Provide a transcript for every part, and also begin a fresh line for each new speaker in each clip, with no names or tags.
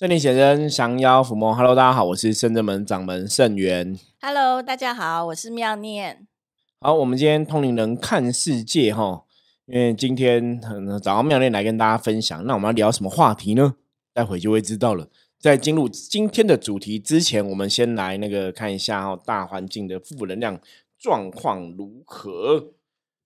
圣灵显真，降妖伏魔。Hello，大家好，我是圣真门掌门圣元。
Hello，大家好，我是妙念。
好，我们今天通灵人看世界哈，因为今天呃找到妙念来跟大家分享，那我们要聊什么话题呢？待会就会知道了。在进入今天的主题之前，我们先来那个看一下哈，大环境的负能量状况如何？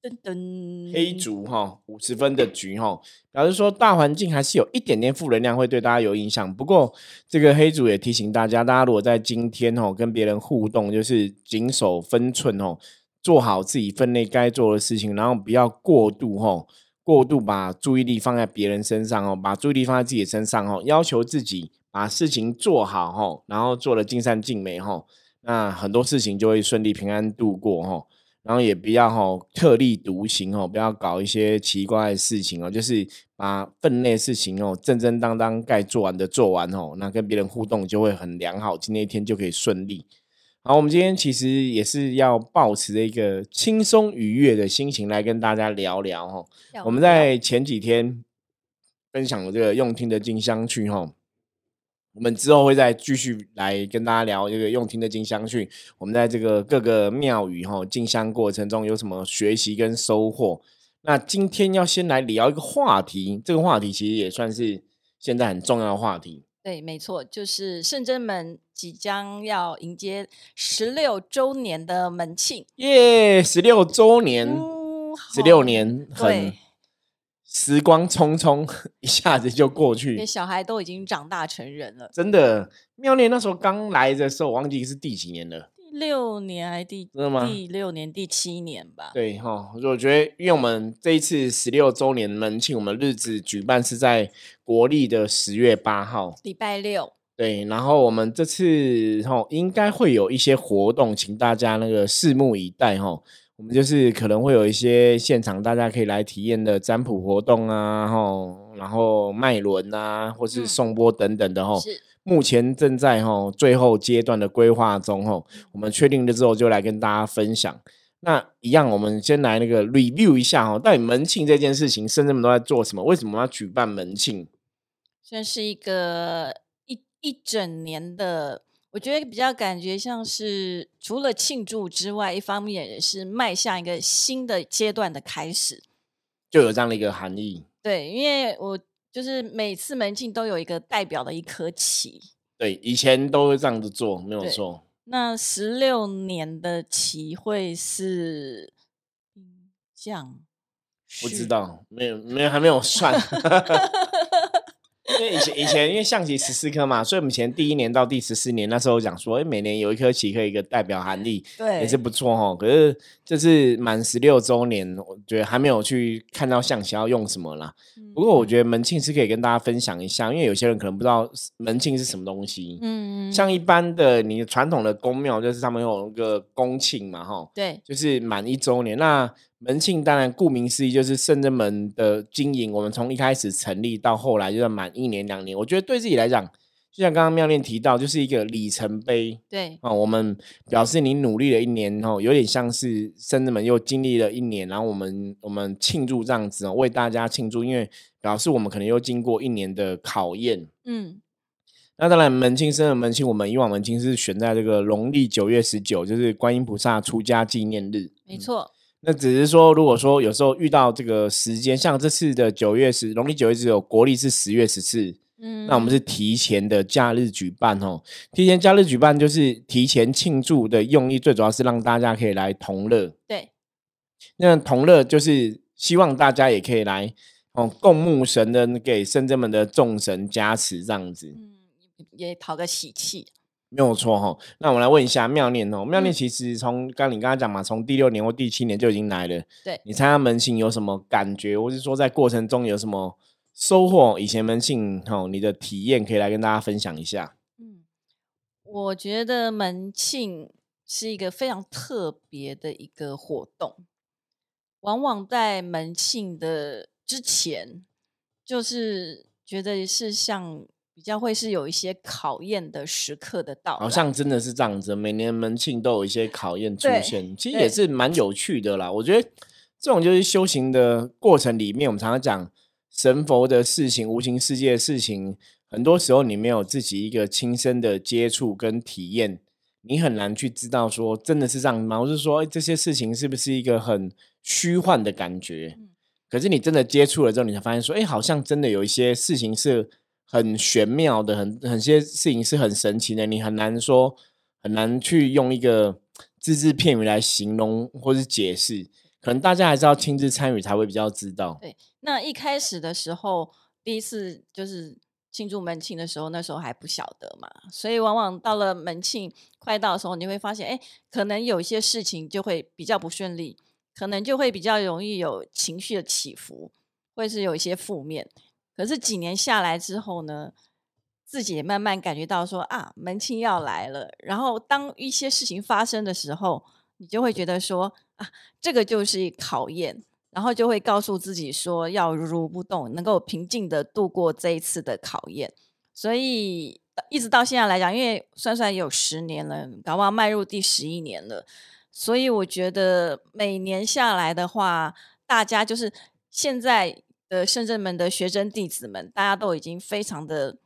噔噔，
黑竹哈五十分的局哈，表示说大环境还是有一点点负能量，会对大家有影响。不过这个黑竹也提醒大家，大家如果在今天哦跟别人互动，就是谨守分寸哦，做好自己分内该做的事情，然后不要过度哦，过度把注意力放在别人身上哦，把注意力放在自己身上哦，要求自己把事情做好哦，然后做的尽善尽美哦，那很多事情就会顺利平安度过哦。然后也不要吼、特立独行哦，不要搞一些奇怪的事情哦，就是把分内事情哦正正当当该做完的做完哦，那跟别人互动就会很良好，今天一天就可以顺利。好，我们今天其实也是要保持着一个轻松愉悦的心情来跟大家聊聊哈、哦。我们在前几天分享了这个用听的进香去哈。我们之后会再继续来跟大家聊这个用听的进香讯。我们在这个各个庙宇哈进香过程中有什么学习跟收获？那今天要先来聊一个话题，这个话题其实也算是现在很重要的话题。
对，没错，就是圣真门即将要迎接十六周年的门庆，
耶，十六周年，
嗯
十六、
好
年很
对，
时光匆匆，一下子就过去
因为。小孩都已经长大成人了，
真的，妙念那时候刚来的时候，我忘记是第几年了。
第六年还第
真的吗
第六年、第七年吧？
对哈，我觉得，因为我们这一次十六周年门庆，我们日子举办是在国历的十月八号。
礼拜六，
对，然后我们这次哈应该会有一些活动，请大家那个拭目以待哈。我们就是可能会有一些现场大家可以来体验的占卜活动啊，吼，然后脉轮啊，或是
嗯
颂钵等等的吼。
是
目前正在吼最后阶段的规划中吼，我们确定了之后就来跟大家分享。那一样，我们先来那个 review 一下哈，到底门庆这件事情，深圳们都在做什么？为什么要举办门庆？
算是一个一一整年的，我觉得比较感觉像是除了庆祝之外，一方面也是迈向一个新的阶段的开始。
就有这样的一个含义。
对，因为我就是每次门庆都有一个代表的一颗棋，
对，以前都会这样子做，没有
对
错。
那十六年的棋会是兵将，
不知道，没有，没有，还没有算。因为以前以前因为象棋十四颗嘛，所以我们以前第一年到第十四年那时候讲说，哎，每年有一颗棋可以一个代表含义，
对，
也是不错哈。可是这是满十六周年，我觉得还没有去看到象棋要用什么啦。不过我觉得门庆是可以跟大家分享一下，因为有些人可能不知道门庆是什么东西。
嗯，嗯
像一般的你传统的宫庙，就是他们有一个宫庆嘛，哈，
对
就是满一周年。那门庆当然顾名思义就是圣真门的经营，我们从一开始成立到后来就是满一年两年，我觉得对自己来讲，就像刚刚妙念提到，就是一个里程碑
对
啊、我们表示你努力了一年哦，有点像是圣真门又经历了一年，然后我们我们庆祝这样子哦，为大家庆祝，因为表示我们可能又经过一年的考验。
嗯
那当然，门庆生的门庆，我们以往门庆是选在这个农历九月十九，就是观音菩萨出家纪念日。
没错，
那只是说，如果说有时候遇到这个时间，像这次的九月十，农历九月十九，国历是十月十四，
嗯，
那我们是提前的假日举办哦。提前假日举办就是提前庆祝的用意，最主要是让大家可以来同乐。
对
那同乐就是希望大家也可以来哦，共沐神恩给圣真们的众神加持这样子。
嗯也讨个喜气，
没有错哈，那我们来问一下妙念哦，妙念
嗯
其实从刚你刚刚讲嘛，从第六年或第七年就已经来了。
对
你参加门庆有什么感觉，或是说在过程中有什么收获？以前门庆哦，你的体验可以来跟大家分享一下。
嗯，我觉得门庆是一个非常特别的一个活动，往往在门庆的之前，就是觉得是像比较会是有一些考验的时刻的到来，
好像真的是这样子，每年门庆都有一些考验出
对
现，其实也是蛮有趣的啦。我觉得这种就是修行的过程里面，我们常常讲神佛的事情、无形世界的事情，很多时候你没有自己一个亲身的接触跟体验，你很难去知道说真的是这样吗？或是说这些事情是不是一个很虚幻的感觉？可是你真的接触了之后，你才发现说，哎，好像真的有一些事情是很玄妙的，很很些事情是很神奇的，你很难说，很难去用一个字字片语来形容或是解释。可能大家还是要亲自参与才会比较知道。
对，那一开始的时候，第一次就是庆祝门庆的时候，那时候还不晓得嘛，所以往往到了门庆快到的时候，你会发现，哎，可能有一些事情就会比较不顺利，可能就会比较容易有情绪的起伏，或是有一些负面。可是几年下来之后呢，自己也慢慢感觉到说啊，门庆要来了。然后当一些事情发生的时候，你就会觉得说。啊，这个就是考验，然后就会告诉自己说要如如不动，能够平静的度过这一次的考验。所以一直到现在来讲，因为算算有十年了，搞不好迈入第十一年了。所以我觉得每年下来的话，大家就是现在的圣正门的学生弟子们，大家都已经非常的。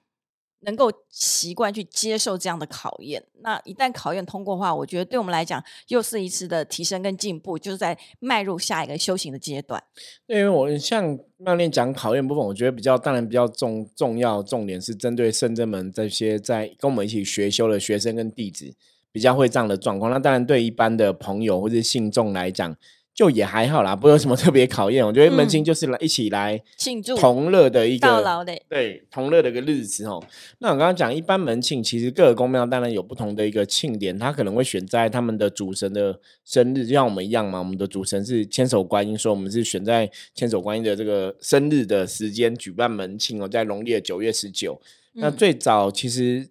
能够习惯去接受这样的考验，那一旦考验通过的话，我觉得对我们来讲又是一次的提升跟进步，就是在迈入下一个修行的阶段。
因为我像曼念讲考验部分，我觉得比较当然比较重重要重点是针对圣真门这些在跟我们一起学修的学生跟弟子比较会这样的状况。那当然对一般的朋友或者信众来讲。就也还好啦，不有什么特别考验。我觉得门庆就是来一起来
庆祝
同乐的一个
的
对同乐的一个日子哦。那我刚刚讲，一般门庆其实各个宫庙当然有不同的一个庆典，它可能会选在他们的主神的生日，就像我们一样嘛。我们的主神是千手观音，所以我们是选在千手观音的这个生日的时间举办门庆哦，在农历的九月十九。那最早其实。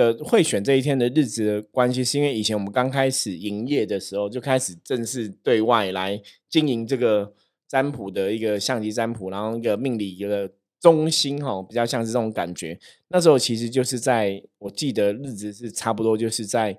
的会选这一天的日子的关系，是因为以前我们刚开始营业的时候，就开始正式对外来经营这个占卜的一个象棋占卜，然后一个命理一个中心哈，比较像是这种感觉。那时候其实就是在我记得日子是差不多就是在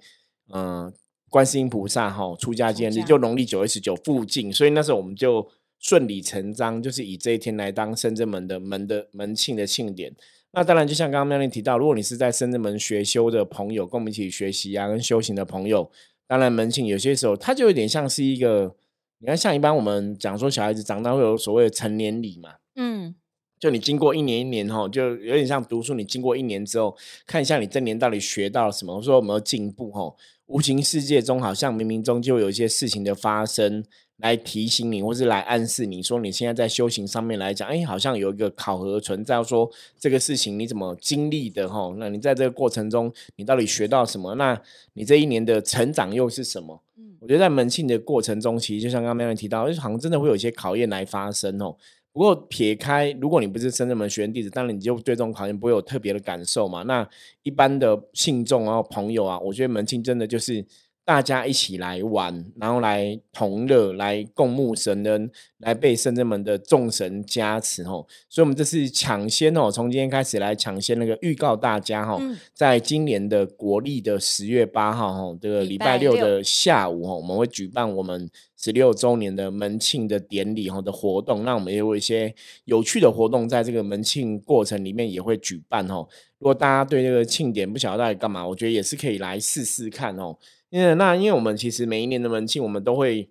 嗯观世音菩萨哈出家纪念日，就农历九月十九附近，所以那时候我们就顺理成章，就是以这一天来当深圳门的门的门庆的庆典。那当然，就像刚刚妙玲提到，如果你是在深圳门学修的朋友，跟我们一起学习啊，跟修行的朋友，当然门庆有些时候，它就有点像是一个，你看，像一般我们讲说，小孩子长大会有所谓的成年礼嘛，嗯，就你经过一年一年哈，就有点像读书，你经过一年之后，看一下你这年到底学到了什么，说有没有进步哈，无形世界中好像冥冥中就有一些事情的发生。来提醒你，或是来暗示你说，你现在在修行上面来讲，哎，好像有一个考核存在，说这个事情你怎么经历的哈？那你在这个过程中，你到底学到什么？那你这一年的成长又是什么？嗯，我觉得在门庆的过程中，其实就像刚刚那样提到，好像真的会有一些考验来发生哦。不过撇开，如果你不是深圳门学院弟子，当然你就对这种考验不会有特别的感受嘛。那一般的信众啊、朋友啊，我觉得门庆真的就是。大家一起来玩，然后来同乐，来共沐神恩，来被圣人们的众神加持哦。所以，我们这次抢先哦，从今天开始来抢先那个预告大家哈，在今年的国历的十月八号哈，这个礼拜六的下午哈，我们会举办我们十六周年的门庆的典礼哈的活动。那我们也有一些有趣的活动，在这个门庆过程里面也会举办哦。如果大家对这个庆典不晓得到底干嘛，我觉得也是可以来试试看哦。因为那，因为我们其实每一年的门庆，我们都会，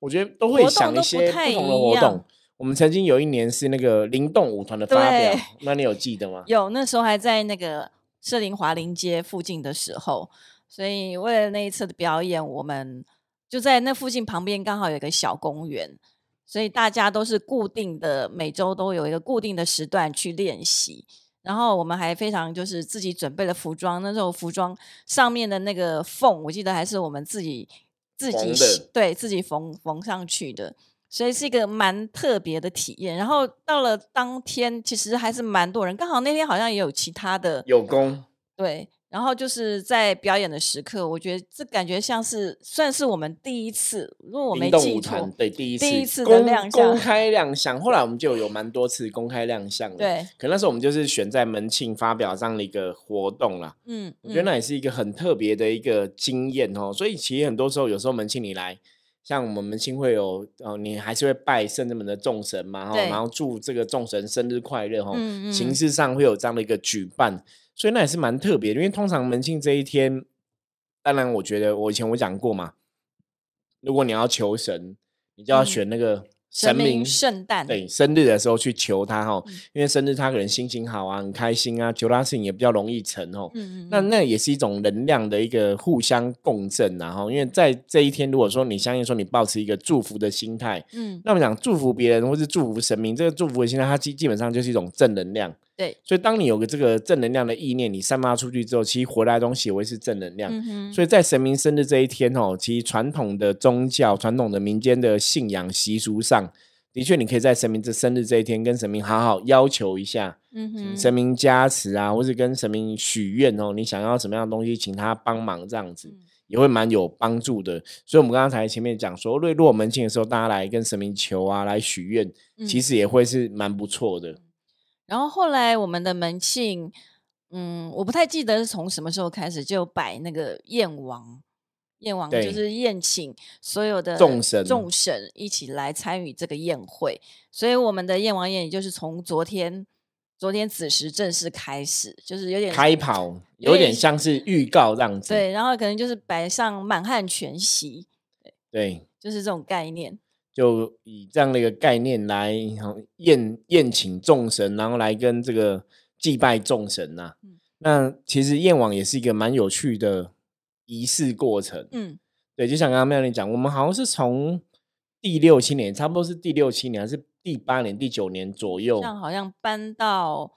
我觉得都会想一些不同的活动。我们曾经有一年是那个灵动舞团的发表，那你有记得吗？
有，那时候还在那个社林华林街附近的时候，所以为了那一次的表演，我们就在那附近旁边刚好有一个小公园，所以大家都是固定的，每周都有一个固定的时段去练习。然后我们还非常就是自己准备了服装，那时候服装上面的那个缝，我记得还是我们自己自己对自己缝缝上去的，所以是一个蛮特别的体验。然后到了当天，其实还是蛮多人，刚好那天好像也有其他的
有功
对。然后就是在表演的时刻，我觉得这感觉像是算是我们第一次，如果我没记错，
对，第一
次第一次
的
亮
相，公开亮相。后来我们就有蛮多次公开亮相
对，
可那时候我们就是选在门庆发表这样的一个活动啦。嗯，我觉得那也是一个很特别的一个经验哦。所以其实很多时候，有时候门庆你来，像我们门庆会有哦，你还是会拜圣人门的众神嘛，哈，然后祝这个众神生日快乐，哈，形式上会有这样的一个举办，所以那也是蛮特别的。因为通常门庆这一天，当然我觉得我以前我讲过嘛，如果你要求神，你就要选那个。
神明圣诞
对生日的时候去求他哈，因为生日他可能心情好啊，很开心啊，求他事情也比较容易成哦。嗯嗯，那那也是一种能量的一个互相共振然后，因为在这一天，如果说你相信说你保持一个祝福的心态，嗯，那么讲祝福别人或是祝福神明，这个祝福的心态，它基基本上就是一种正能量。
对，
所以当你有个这个正能量的意念，你散发出去之后，其实回来的东西也会是正能量。所以在神明生日这一天哦，其实传统的宗教、传统的民间的信仰习俗上。的确，你可以在神明这生日这一天跟神明好好要求一下，嗯哼，神明加持啊，或是跟神明许愿哦，你想要什么样的东西，请他帮忙，这样子也会蛮有帮助的。所以，我们刚才前面讲说，瑞落门庆的时候，大家来跟神明求啊，来许愿，其实也会是蛮不错的。
然后后来我们的门庆，嗯，我不太记得是从什么时候开始就摆那个燕王。宴王就是宴请所有的
众神
众神一起来参与这个宴会，所以我们的宴王宴也就是从昨天昨天子时正式开始，就是有点
开跑，有点像是预告这样子。
对，然后可能就是摆上满汉全席，
对，
就是这种概念，
就以这样的一个概念来宴宴请众神，然后来跟这个祭拜众神呐。那其实宴王也是一个蛮有趣的。仪式过程，嗯，对，就像刚刚妙玲讲，我们好像是从第六七年，差不多是第六七年还是第八年、第九年左右，
像好像搬到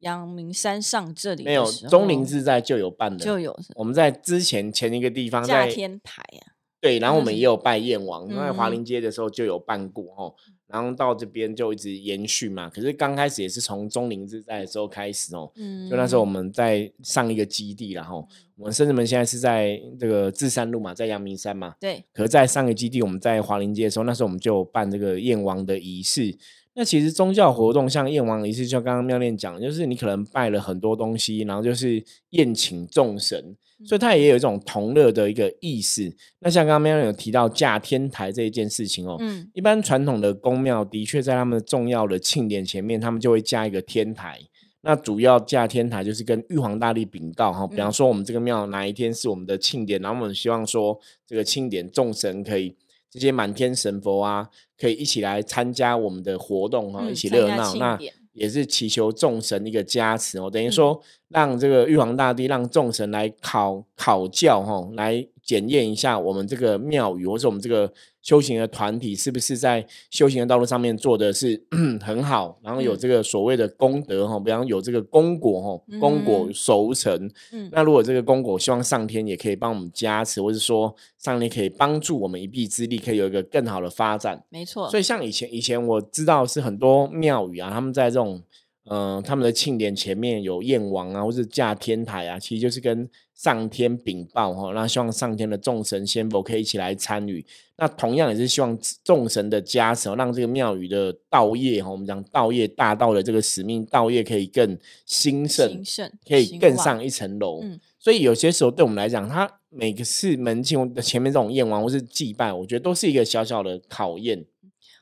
阳明山上这里，
没有钟灵自在就有办的，
就有。
我们在之前前一个地方在
天台啊，
对，然后我们也有拜燕王，在华林街的时候就有办过哦。然后到这边就一直延续嘛，可是刚开始也是从中林之在的时候开始哦，嗯就那时候我们在上一个基地，然后我们甚至们现在是在这个智山路嘛，在阳明山嘛，
对。
可是在上个基地，我们在华林街的时候，那时候我们就办这个燕王的仪式。那其实宗教活动像燕王仪式，就刚刚妙念讲，就是你可能拜了很多东西，然后就是宴请众神。所以它也有一种同乐的一个意思。那像刚刚喵有提到架天台这一件事情哦，嗯，一般传统的宫庙的确在他们重要的庆典前面，他们就会架一个天台。那主要架天台就是跟玉皇大帝禀告哈，比方说我们这个庙哪一天是我们的庆典，然后我们希望说这个庆典众神可以这些满天神佛啊，可以一起来参加我们的活动哈，一起热闹。那也是祈求众神一个加持哦，等于说让这个玉皇大帝让众神来考考教哈，来检验一下我们这个庙宇或者我们这个修行的团体是不是在修行的道路上面做的是 很好，然后有这个所谓的功德哈，比方有这个功果哈，功果熟成。那如果这个功果希望上天也可以帮我们加持，或者说上天可以帮助我们一臂之力，可以有一个更好的发展。
没错。
所以像以前以前我知道是很多庙宇啊，他们在这种。嗯，他们的庆典前面有燕王啊，或是架天台啊，其实就是跟上天禀报哈，那希望上天的众神仙佛可以一起来参与。那同样也是希望众神的加持，让这个庙宇的道业哈，我们讲道业大道的这个使命，道业可以更兴盛，可以更上一层楼。所以有些时候对我们来讲，它每个是门庆的前面这种燕王或是祭拜，我觉得都是一个小小的考验。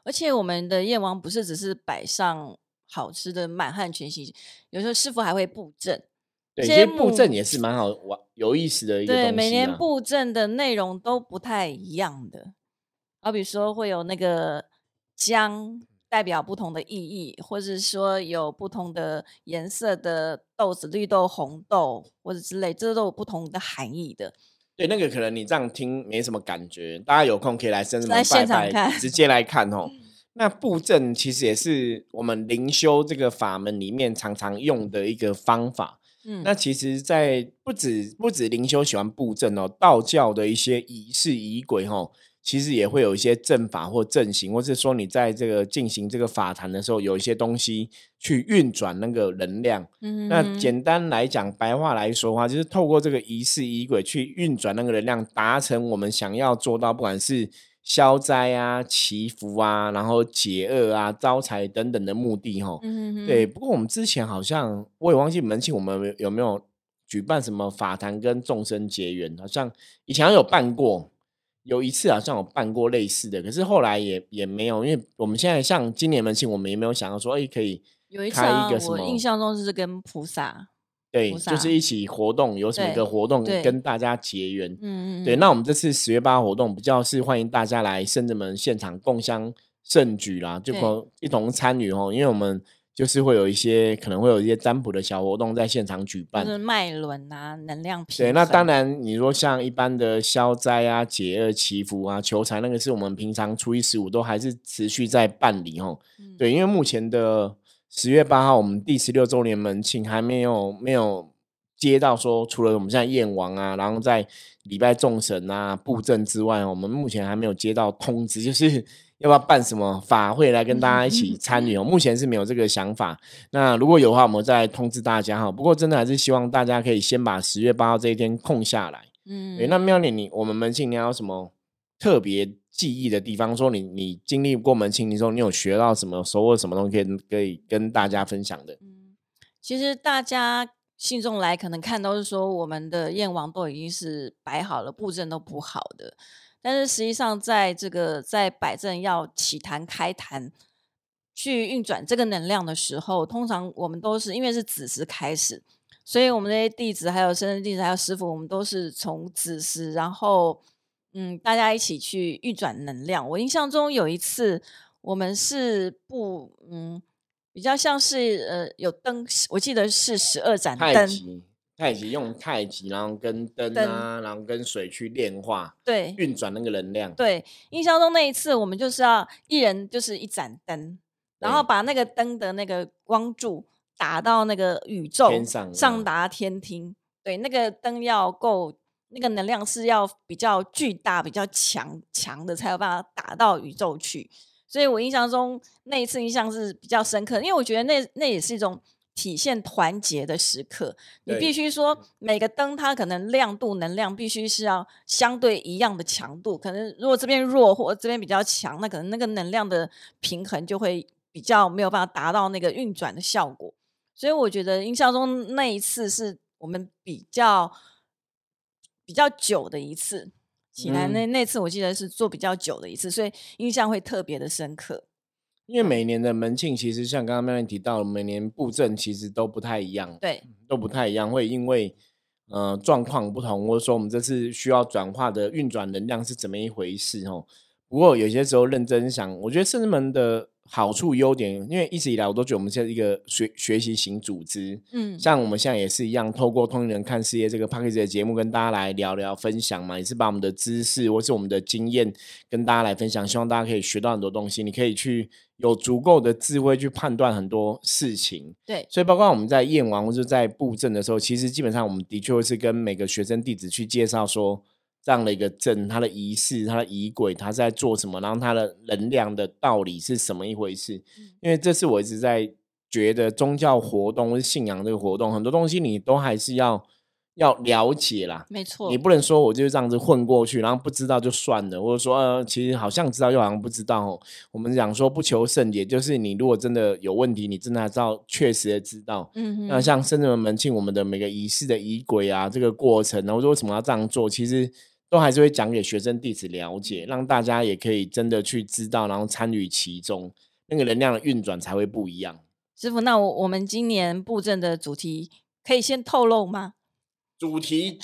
而且我们的燕王不是只是摆上。好吃的满汉全席，有时候师傅还会布阵，
对，其实布阵也是蛮好玩、有意思的一个
对，每年布阵的内容都不太一样的，好比说会有那个姜代表不同的意义，或者说有不同的颜色的豆子，绿豆、红豆或者之类，这都有不同的含义的。
对，那个可能你这样听没什么感觉，大家有空可以来深圳
来现场看，
直接来看哦。那布阵其实也是我们灵修这个法门里面常常用的一个方法。嗯，那其实，在不止不止灵修喜欢布阵哦，道教的一些仪式仪轨哈，其实也会有一些阵法或阵型，或是说你在这个进行这个法坛的时候，有一些东西去运转那个能量。嗯，那简单来讲，白话来说的话，就是透过这个仪式仪轨去运转那个能量，达成我们想要做到，不管是。消灾啊，祈福啊，然后解厄啊，招财等等的目的哈。嗯对。不过我们之前好像我也忘记门庆，我们有没有举办什么法坛跟众生结缘？好像以前有办过，有一次好像有办过类似的，可是后来也也没有，因为我们现在像今年门庆，我们也没有想到说，哎，可以
有一次
开
啊
一个什么
我印象中是跟菩萨，
对，就是一起活动，有什么
对
个活动跟大家结缘。
嗯嗯，
对，
嗯
那我们这次十月八号活动比较是欢迎大家来圣人门现场共襄盛举啦，就
对
可一同参与哦，因为我们就是会有一些可能会有一些占卜的小活动在现场举办
就。是脉轮啊，能量平
对，那当然，你说像一般的消灾啊、解厄、祈福啊、求财，那个是我们平常初一十五都还是持续在办理哦。
嗯
对，因为目前的十月八号，我们第十六周年门庆还没有没有接到说，除了我们现在燕王啊，然后在礼拜众神啊、布阵之外，我们目前还没有接到通知，就是 要不要办什么法会来跟大家一起参与哦。目前是没有这个想法，那如果有的话，我们再通知大家哈。不过真的还是希望大家可以先把十月八号这一天空下来。
嗯，
对，那妙莲，你我们门庆你还有什么特别记忆的地方？说你你经历过门庆，你说你有学到什么，收获什么东西可以可以跟大家分享的？
嗯，其实大家信众来可能看都是说我们的燕王都已经是摆好了，布阵都铺好的，但是实际上在这个在摆阵要起坛开坛。去运转这个能量的时候，通常我们都是因为是子时开始，所以我们这些弟子还有生日弟子还有师傅，我们都是从子时，然后嗯，大家一起去运转能量。我印象中有一次，我们是不嗯比较像是呃有灯，我记得是十二盏灯，
太极，太极用太极，然后跟灯啊，然后跟水去炼化
对
运转那个能量。
对，印象中那一次我们就是要一人就是一盏灯，然后把那个灯的那个光柱打到那个宇宙
天上嗯
上达天庭。对，那个灯要够，那个能量是要比较巨大、比较强强的，才有办法打到宇宙去。所以我印象中那一次印象是比较深刻，因为我觉得那那也是一种体现团结的时刻。你必须说每个灯它可能亮度、能量必须是要相对一样的强度，可能如果这边弱或这边比较强，那可能那个能量的平衡就会比较没有办法达到那个运转的效果。所以我觉得印象中那一次是我们比较比较久的一次。起来那那次我记得是做比较久的一次，所以印象会特别的深刻。
因为每年的门庆，其实像刚刚妙莲提到，每年布阵其实都不太一样。
对，
都不太一样，会因为呃状况不同，或者说我们这次需要转化的运转能量是怎么一回事哦。不过有些时候认真想，我觉得圣人门的好处优点，因为一直以来我都觉得我们现在一个学学习型组织，
嗯，
像我们现在也是一样，透过通灵人看世界这个 p a c k a g e 的节目，跟大家来聊聊分享嘛，也是把我们的知识或是我们的经验跟大家来分享，希望大家可以学到很多东西，你可以去有足够的智慧去判断很多事情。
对，
所以包括我们在验完或者在布阵的时候，其实基本上我们的确会是跟每个学生弟子去介绍说这样的一个镇，它的仪式、它的仪轨，它是在做什么，然后它的能量的道理是什么一回事。因为这是我一直在觉得宗教活动或是信仰这个活动，很多东西你都还是要要了解啦。
没错，
你不能说我就是这样子混过去，然后不知道就算了，或者说呃，其实好像知道又好像不知道哦。我们讲说不求甚解，就是你如果真的有问题，你真的还知道确实的知道。
嗯哼，
那像圣人门庆，我们的每个仪式的仪轨啊，这个过程，然后说为什么要这样做，其实都还是会讲给学生弟子了解，让大家也可以真的去知道，然后参与其中，那个能量的运转才会不一样。
师傅，那我我们今年布阵的主题可以先透露吗？
主题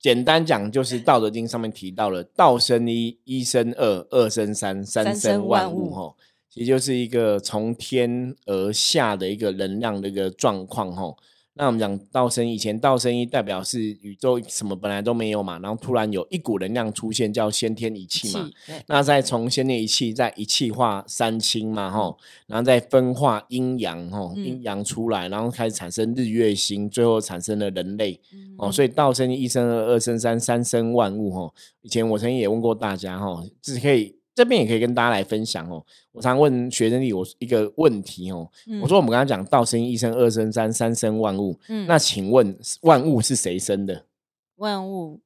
简单讲，就是《道德经》上面提到了“ 道生一，一生二，二生三，三
三
生
生万物
万物”吼，其实就是一个从天而下的一个能量的一个状况吼。那我们讲道生一，以前道生一代表是宇宙什么本来都没有嘛，然后突然有一股能量出现，叫先天一气嘛。
对，
那再从先天一气，再一气化三清嘛，吼，然后再分化阴阳，吼，
嗯
阴阳出来，然后开始产生日月星，最后产生了人类。哦，
嗯
所以道生一，一生二，二生三，三生万物。吼，以前我曾经也问过大家，吼，只可以这边也可以跟大家来分享哦。我常问学生里我一个问题哦，我说我们刚刚讲道生一，一生二，生三，三生万物。
嗯
那请问万物是谁生的？
万物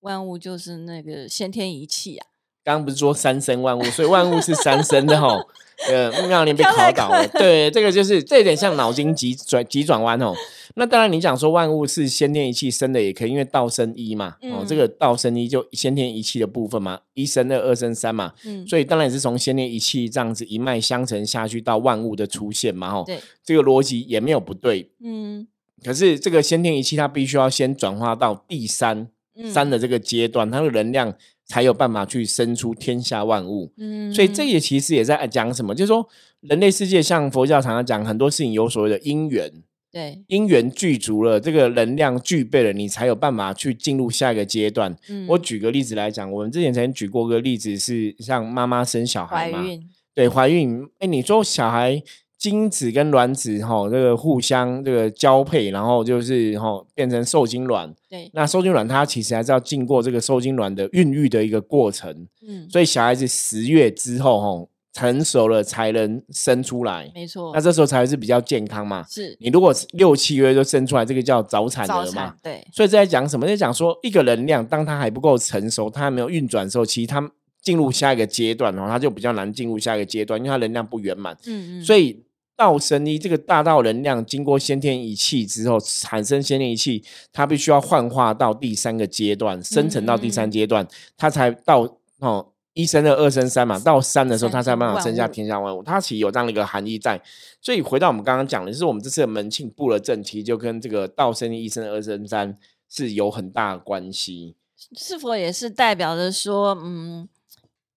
万物就是那个先天一气啊，
刚刚不是说三生万物，所以万物是三生的吼。呃，妙莲被考倒了，对，这个就是这有点像脑筋急转急转弯哦。那当然，你讲说万物是先天一气生的也可以，因为道生一嘛，哦，这
嗯
个道生一就先天一气的部分嘛，一生二，二生三嘛，
嗯，
所以当然也是从先天一气这样子一脉相承下去到万物的出现嘛，吼，
对，
这个逻辑也没有不对。
嗯。
可是这个先天一气，它必须要先转化到第三、
嗯。
三的这个阶段，它的能量才有办法去生出天下万物。
嗯，
所以这也其实也在讲什么，就是说人类世界像佛教常常讲很多事情有所谓的因缘，
对，
因缘具足了，这个能量具备了，你才有办法去进入下一个阶段。
嗯，
我举个例子来讲，我们之前曾经举过个例子，是像妈妈生小孩嘛，
怀孕，
对，怀孕，哎，你说小孩精子跟卵子哈、这个互相这个交配，然后就是哈、变成受精卵。
对，
那受精卵它其实还是要经过这个受精卵的孕育的一个过程，
嗯，
所以小孩子十月之后哈、成熟了才能生出来，
没错
那，这时候才是比较健康嘛。
是
你如果六七月就生出来，这个叫早产
早
儿嘛
产。，对，
所以这在讲什么？在讲说一个能量，当它还不够成熟，它还没有运转的时候，其实它进入下一个阶段哦，它就比较难进入下一个阶段，因为它能量不圆满。
嗯嗯，
所以道生一这个大道能量经过先天一气之后，产生先天一气，它必须要幻化到第三个阶段，生成到第三阶段，它才到哦。一生的，二生三嘛，到三的时候，它才有办法生下天下万物。它其实有这样的一个含义在。所以回到我们刚刚讲的，就是我们这次的门庆布了阵，其实就跟这个道生一、一生二、生三是有很大的关系。
是否也是代表着说，嗯，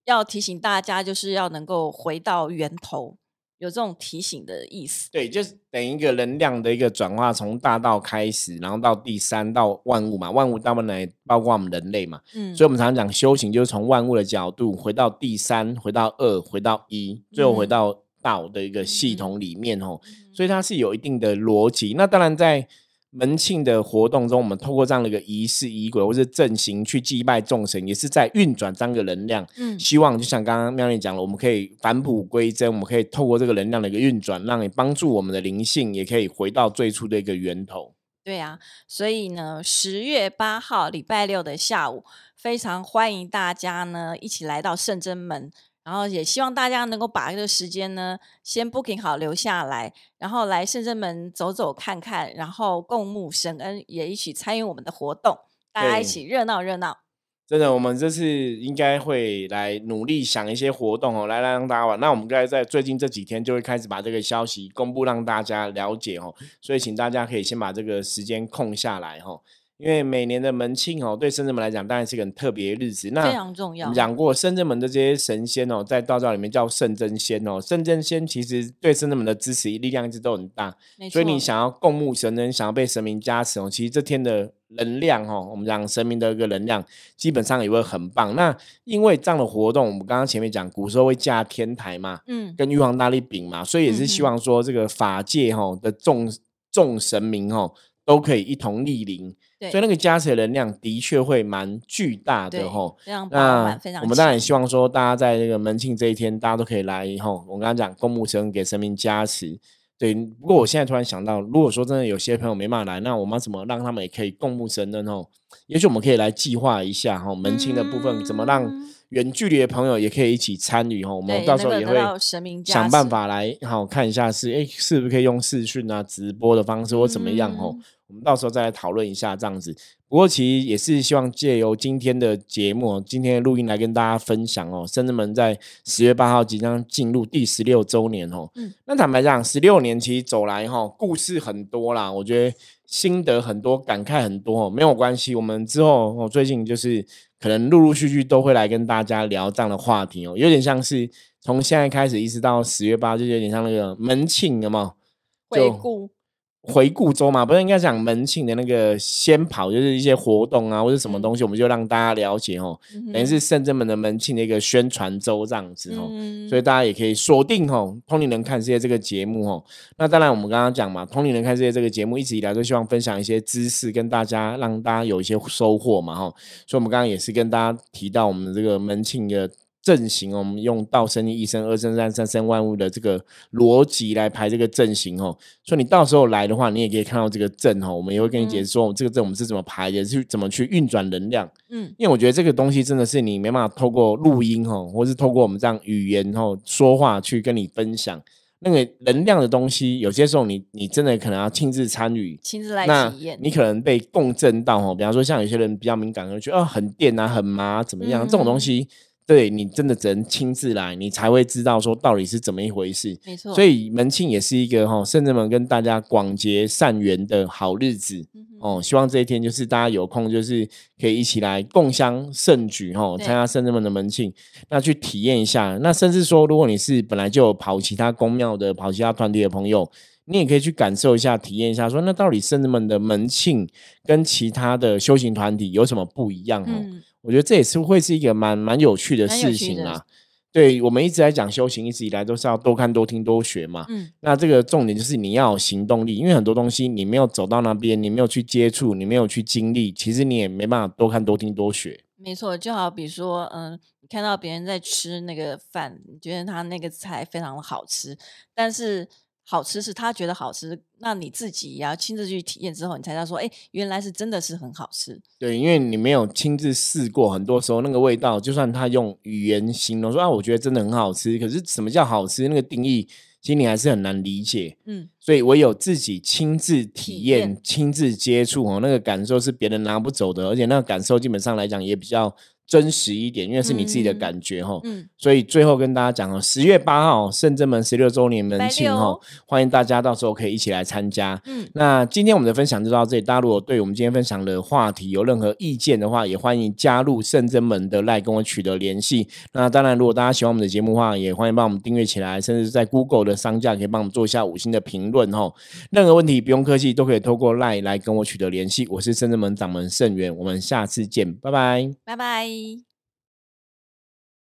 要提醒大家，就是要能够回到源头，有这种提醒的意思。
对，就是等于一个能量的一个转化，从大道开始，然后到第三到万物嘛，万物大部分来包括我们人类嘛，
嗯，
所以我们常常讲修行，就是从万物的角度回到第三，回到二，回到一，最后回
嗯
到道的一个系
嗯
统里面哦，所以它是有一定的逻辑。那当然在门庆的活动中，我们透过这样的一个仪式仪轨或是阵型去祭拜众神，也是在运转这样的能量。
嗯
希望就像刚刚妙丽讲了，我们可以返璞归真，我们可以透过这个能量的一个运转，让你帮助我们的灵性，也可以回到最初的一个源头。
对啊，所以呢，十月八号礼拜六的下午，非常欢迎大家呢一起来到圣真门，然后也希望大家能够把这个时间呢先 booking 好留下来，然后来圣真门走走看看，然后共沐神恩，也一起参与我们的活动，大家一起热闹热闹。
真的，我们这次应该会来努力想一些活动哦，来来让大家玩。那我们该在最近这几天就会开始把这个消息公布，让大家了解哦。所以请大家可以先把这个时间空下来哦，因为每年的门庆哦，对深圳门来讲当然是个很特别的日子。那
非常重要
讲过，深圳门的这些神仙哦，在道教里面叫圣真仙哦，圣真仙其实对深圳门的支持力量一直都很大。所以你想要供沐神人，想要被神明加持哦，其实这天的能量哦，我们讲神明的一个能量，基本上也会很棒。那因为这样的活动，我们刚刚前面讲，古时候会架天台嘛，
嗯
跟玉皇大帝饼嘛，所以也是希望说这个法界哈的众众神明哦都可以一同莅临，
对，
所以那个加持的能量的确会蛮巨大的吼。
非常饱
那我们当然也希望说，大家在这个门庆这一天，大家都可以来吼。我刚刚讲公墓神给神明加持，对。不过我现在突然想到，如果说真的有些朋友没办法来，那我们要怎么让他们也可以共沐神呢？吼？也许我们可以来计划一下哈，门庆的部分怎么让
嗯
远距离的朋友也可以一起参与哈。我们到时候也会想办法来好看一下是，诶是不是可以用视讯啊、直播的方式或怎么样哦？
嗯
我们到时候再来讨论一下这样子。不过其实也是希望借由今天的节目哦，今天的录音来跟大家分享哦，深圳门在十月八号即将进入第十六周年哦。
嗯
那坦白讲，十六年其实走来哈、故事很多啦，我觉得心得很多，感慨很多哦，没有关系，我们之后哦，最近就是可能陆陆续续都会来跟大家聊这样的话题哦，有点像是从现在开始一直到十月八，就有点像那个门庆，有没有？就
回顾，
回顾周嘛，不是应该讲门庆的那个先跑，就是一些活动啊，或者什么东西，我们就让大家了解哦，
嗯
等于是圣真门的门庆的一个宣传周这样子哦。
嗯
所以大家也可以锁定哦，《通灵人看世界》这个节目哦。那当然，我们刚刚讲嘛，《通灵人看世界》这个节目一直以来都希望分享一些知识，跟大家让大家有一些收获嘛哈。所以，我们刚刚也是跟大家提到我们这个门庆的阵型哦，我们用道生一生、二生三、三生万物的这个逻辑来排这个阵型哦。所以你到时候来的话，你也可以看到这个阵哦。我们也会跟你解释说，这个阵我们是怎么排的，是怎么去运转能量。嗯，因为我觉得这个东西真的是你没办法透过录音哦，或是透过我们这样语言哦说话去跟你分享那个能量的东西。有些时候你你真的可能要亲自参与，
亲自来体验。
你可能被共振到哦，比方说像有些人比较敏感，会觉得哦很电啊、很麻怎么样，这种东西。对你真的只能亲自来，你才会知道说到底是怎么一回事。
没错，
所以门庆也是一个哈，圣人们跟大家广结善缘的好日子哦。希望这一天就是大家有空，就是可以一起来共襄盛举哈，参加圣人们的门庆，那去体验一下。那甚至说，如果你是本来就跑其他宫庙的、跑其他团体的朋友，你也可以去感受一下、体验一下，说那到底圣人们的门庆跟其他的修行团体有什么不一样哦？我觉得这也是会是一个蛮蛮有趣的事情啊。对我们一直在讲修行，一直以来都是要多看、多听、多学嘛。嗯，那这个重点就是你要有行动力，因为很多东西你没有走到那边，你没有去接触，你没有去经历，其实你也没办法多看、多听、多学。
没错，就好比说，嗯，你看到别人在吃那个饭，你觉得他那个菜非常的好吃，但是。好吃是他觉得好吃，那你自己也要亲自去体验之后，你才知道说，哎，原来是真的是很好吃。
对，因为你没有亲自试过，很多时候那个味道，就算他用语言形容说啊，我觉得真的很好吃，可是什么叫好吃？那个定义，其实你还是很难理解。嗯，所以唯有自己亲自体验、亲自接触哦，那个感受是别人拿不走的，而且那个感受基本上来讲也比较。真实一点，因为是你自己的感觉哈，所以最后跟大家讲哦，十月八号圣真门十六周年门庆哈，欢迎大家到时候可以一起来参加。嗯，那今天我们的分享就到这里，大家如果对我们今天分享的话题有任何意见的话，也欢迎加入圣真门的赖跟我取得联系。那当然，如果大家喜欢我们的节目的话，也欢迎帮我们订阅起来，甚至在 Google 的商家可以帮我们做一下五星的评论哈。任何问题不用客气，都可以透过赖来跟我取得联系。我是圣真门掌门圣元，我们下次见，拜拜，
拜拜。Bye.